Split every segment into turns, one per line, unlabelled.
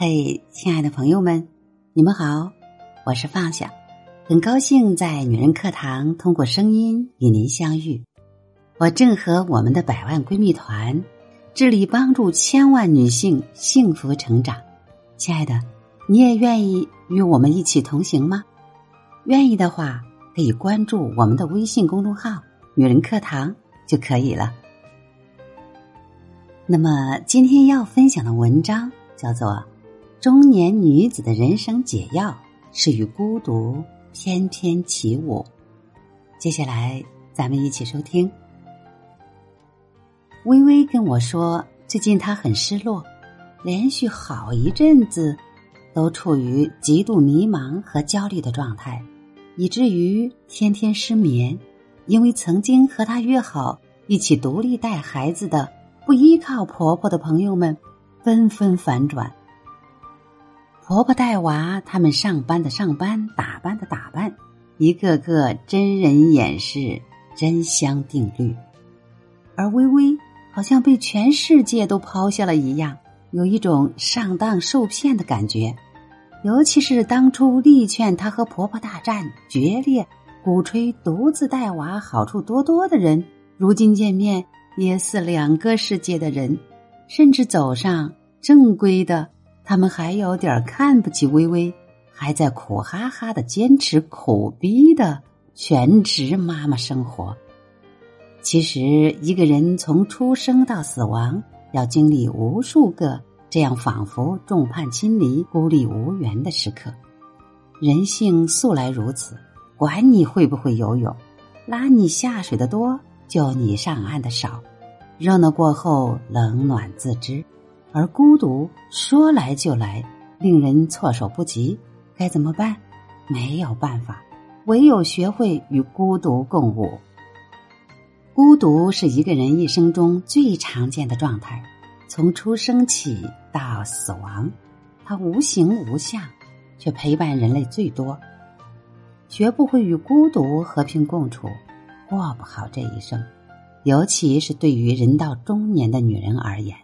嘿，亲爱的朋友们，你们好，我是放下，很高兴在女人课堂通过声音与您相遇。我正和我们的百万闺蜜团致力帮助千万女性幸福成长。亲爱的，你也愿意与我们一起同行吗？愿意的话，可以关注我们的微信公众号“女人课堂”就可以了。那么，今天要分享的文章叫做。中年女子的人生解药是与孤独翩翩起舞。接下来，咱们一起收听。微微跟我说，最近她很失落，连续好一阵子都处于极度迷茫和焦虑的状态，以至于天天失眠。因为曾经和她约好一起独立带孩子的、不依靠婆婆的朋友们，纷纷反转。婆婆带娃，他们上班的上班，打扮的打扮，一个个真人演示真香定律。而微微好像被全世界都抛下了一样，有一种上当受骗的感觉。尤其是当初力劝她和婆婆大战决裂，鼓吹独自带娃好处多多的人，如今见面也似两个世界的人，甚至走上正规的。他们还有点看不起微微，还在苦哈哈的坚持苦逼的全职妈妈生活。其实，一个人从出生到死亡，要经历无数个这样仿佛众叛亲离、孤立无援的时刻。人性素来如此，管你会不会游泳，拉你下水的多，救你上岸的少。热闹过后，冷暖自知。而孤独说来就来，令人措手不及，该怎么办？没有办法，唯有学会与孤独共舞。孤独是一个人一生中最常见的状态，从出生起到死亡，它无形无相，却陪伴人类最多。学不会与孤独和平共处，过不好这一生，尤其是对于人到中年的女人而言。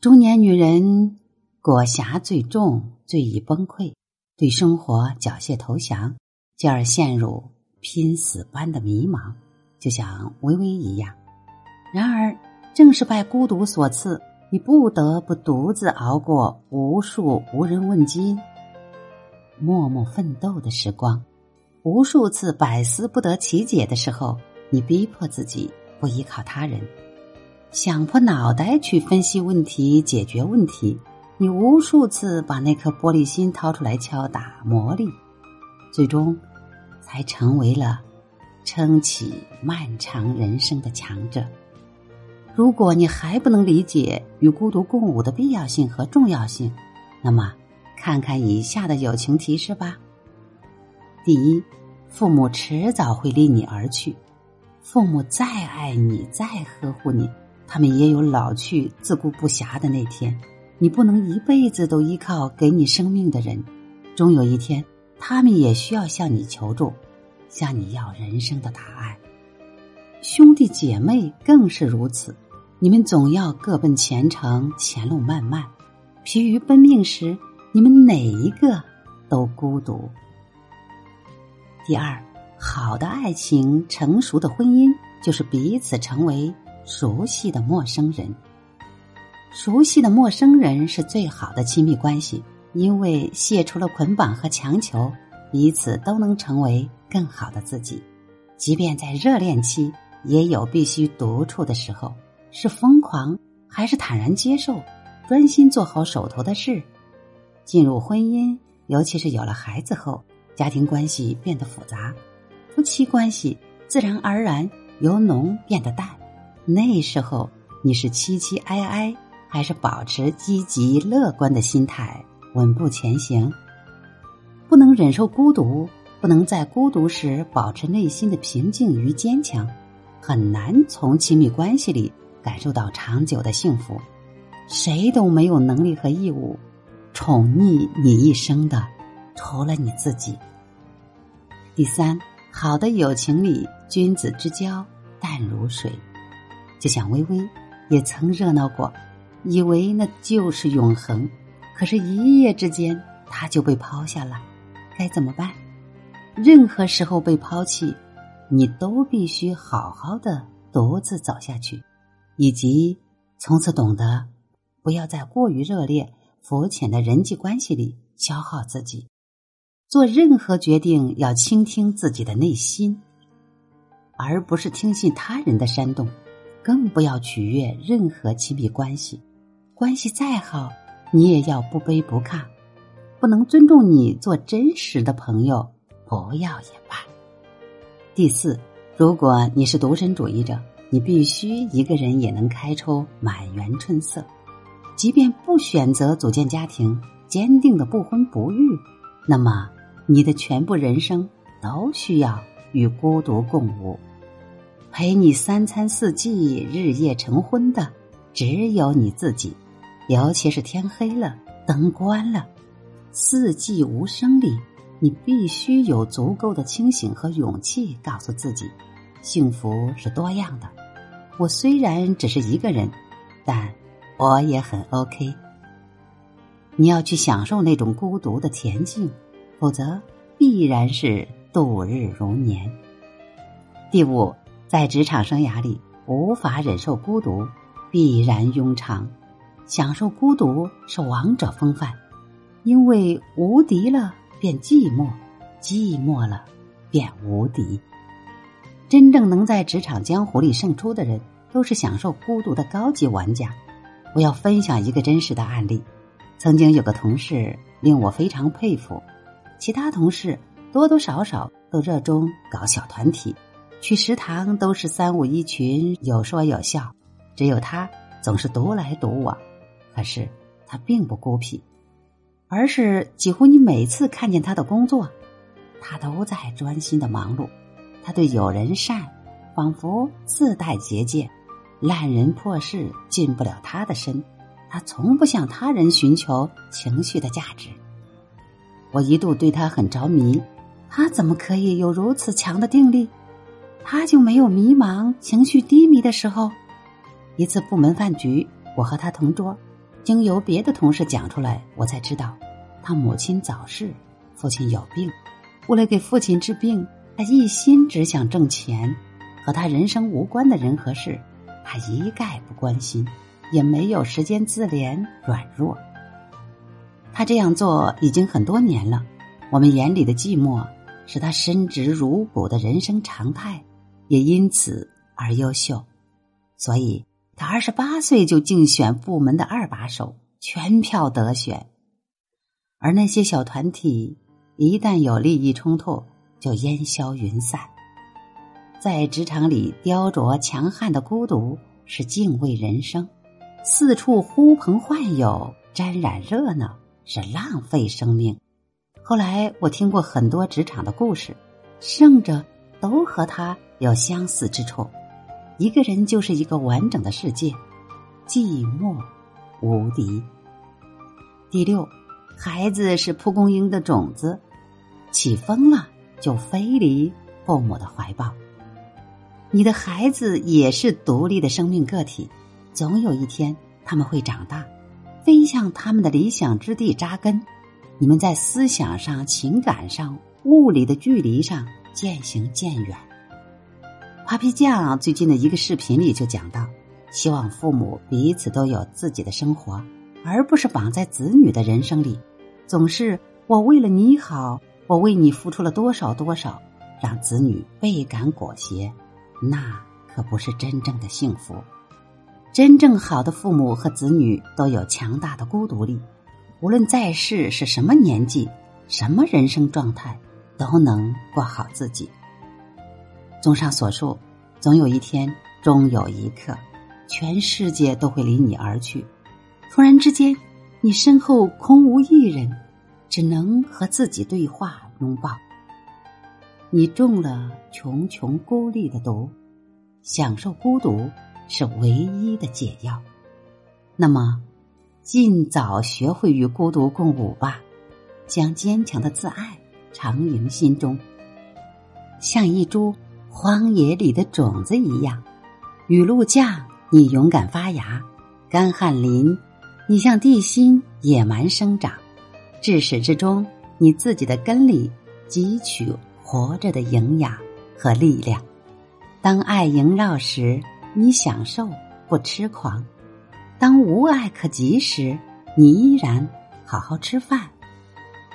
中年女人裹挟最重，最易崩溃，对生活缴械投降，继而陷入拼死般的迷茫，就像微微一样。然而，正是拜孤独所赐，你不得不独自熬过无数无人问津、默默奋斗的时光，无数次百思不得其解的时候，你逼迫自己不依靠他人。想破脑袋去分析问题、解决问题，你无数次把那颗玻璃心掏出来敲打磨砺，最终才成为了撑起漫长人生的强者。如果你还不能理解与孤独共舞的必要性和重要性，那么看看以下的友情提示吧。第一，父母迟早会离你而去，父母再爱你、再呵护你。他们也有老去、自顾不暇的那天，你不能一辈子都依靠给你生命的人，终有一天，他们也需要向你求助，向你要人生的答案。兄弟姐妹更是如此，你们总要各奔前程，前路漫漫，疲于奔命时，你们哪一个都孤独。第二，好的爱情、成熟的婚姻，就是彼此成为。熟悉的陌生人，熟悉的陌生人是最好的亲密关系，因为卸除了捆绑和强求，彼此都能成为更好的自己。即便在热恋期，也有必须独处的时候，是疯狂还是坦然接受，专心做好手头的事。进入婚姻，尤其是有了孩子后，家庭关系变得复杂，夫妻关系自然而然由浓变得淡。那时候你是凄凄哀哀，还是保持积极乐观的心态，稳步前行？不能忍受孤独，不能在孤独时保持内心的平静与坚强，很难从亲密关系里感受到长久的幸福。谁都没有能力和义务宠溺你一生的，除了你自己。第三，好的友情里，君子之交淡如水。就像微微也曾热闹过，以为那就是永恒，可是，一夜之间他就被抛下了，该怎么办？任何时候被抛弃，你都必须好好的独自走下去，以及从此懂得不要在过于热烈、肤浅的人际关系里消耗自己。做任何决定要倾听自己的内心，而不是听信他人的煽动，更不要取悦任何亲密关系。关系再好，你也要不卑不亢。不能尊重你做真实的朋友。不要也罢。第四，如果你是独身主义者，你必须一个人也能开出满园春色。即便不选择组建家庭，坚定的不婚不育，那么你的全部人生都需要与孤独共舞。陪你三餐四季、日夜成婚的，只有你自己。尤其是天黑了，灯关了，四季无声里。你必须有足够的清醒和勇气，告诉自己，幸福是多样的。我虽然只是一个人，但我也很 OK。你要去享受那种孤独的恬静，否则必然是度日如年。第五，在职场生涯里，无法忍受孤独，必然庸常。享受孤独是王者风范，因为无敌了。便寂寞，寂寞了，便无敌。真正能在职场江湖里胜出的人，都是享受孤独的高级玩家。我要分享一个真实的案例：曾经有个同事令我非常佩服，其他同事多多少少都热衷搞小团体，去食堂都是三五一群，有说有笑，只有他总是独来独往。可是他并不孤僻。而是几乎你每次看见他的工作，他都在专心的忙碌。他对友人善，仿佛自带结界，烂人破事进不了他的身。他从不向他人寻求情绪的价值。我一度对他很着迷，他怎么可以有如此强的定力？他就没有迷茫、情绪低迷的时候？一次部门饭局，我和他同桌。经由别的同事讲出来，我才知道，他母亲早逝，父亲有病。为了给父亲治病，他一心只想挣钱，和他人生无关的人和事，他一概不关心，也没有时间自怜软弱。他这样做已经很多年了。我们眼里的寂寞，是他深植如骨的人生常态，也因此而优秀。所以。他二十八岁就竞选部门的二把手，全票得选。而那些小团体一旦有利益冲突，就烟消云散。在职场里雕琢强悍的孤独是敬畏人生，四处呼朋唤友沾染热闹是浪费生命。后来我听过很多职场的故事，胜者都和他有相似之处。一个人就是一个完整的世界，寂寞无敌。第六，孩子是蒲公英的种子，起风了就飞离父母的怀抱。你的孩子也是独立的生命个体，总有一天他们会长大，飞向他们的理想之地扎根。你们在思想上、情感上、物理的距离上渐行渐远。Papi 酱最近的一个视频里就讲到，希望父母彼此都有自己的生活，而不是绑在子女的人生里。总是我为了你好，我为你付出了多少多少，让子女倍感裹挟，那可不是真正的幸福。真正好的父母和子女都有强大的孤独力，无论在世是什么年纪、什么人生状态，都能过好自己。综上所述，总有一天，终有一刻，全世界都会离你而去。突然之间，你身后空无一人，只能和自己对话、拥抱。你中了穷穷孤立的毒，享受孤独是唯一的解药。那么，尽早学会与孤独共舞吧，将坚强的自爱常迎心中，像一株。荒野里的种子一样，雨露降，你勇敢发芽；干旱淋，你像地心野蛮生长，至始至终，你自己的根里汲取活着的营养和力量。当爱萦绕时，你享受不痴狂；当无爱可及时，你依然好好吃饭，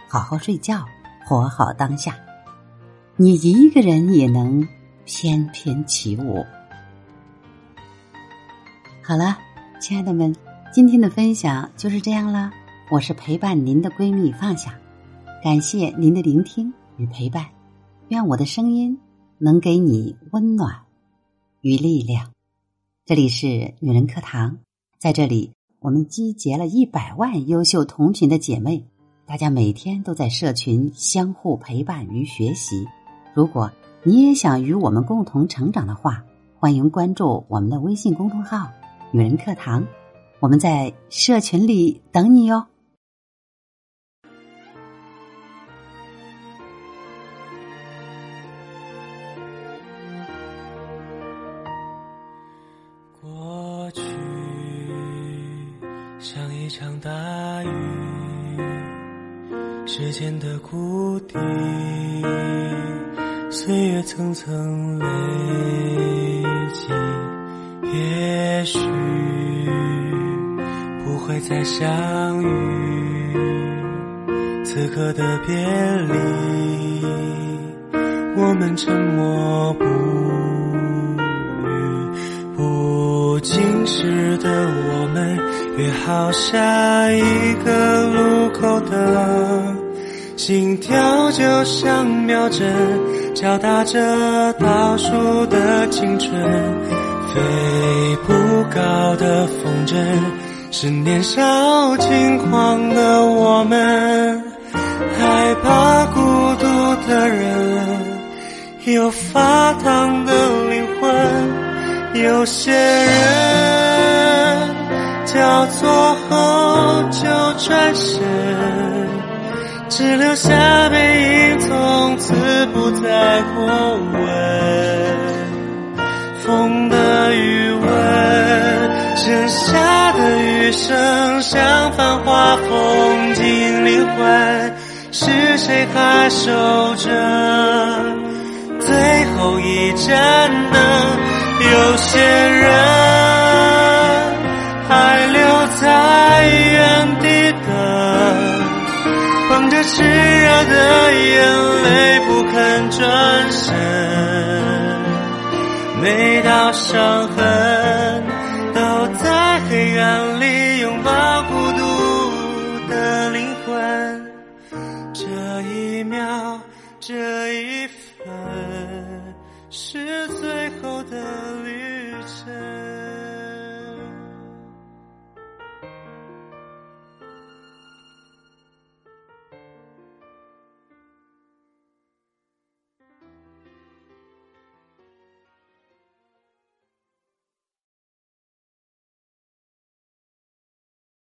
好好睡觉，活好当下。你一个人也能翩翩起舞。好了，亲爱的们，今天的分享就是这样了。我是陪伴您的闺蜜放下，感谢您的聆听与陪伴。愿我的声音能给你温暖与力量。这里是女人课堂，在这里我们集结了一百万优秀同群的姐妹，大家每天都在社群相互陪伴与学习。如果你也想与我们共同成长的话，欢迎关注我们的微信公众号“女人课堂”，我们在社群里等你哟。
过去像一场大雨，时间的谷底。层层累积，也许不会再相遇。此刻的别离，我们沉默不语。不经事的我们，约好下一个路口的心跳，就像秒针。敲打着倒数的青春，飞不高的风筝，是年少轻狂的我们，害怕孤独的人，有发烫的灵魂，有些人交错后就转身。只留下背影，从此不再过问。风的余温，剩下的余生，像繁华风景灵魂，是谁还守着最后一盏灯？有些人伤痕都在黑暗里拥抱孤独的灵魂。这一秒这一分是最后的旅程。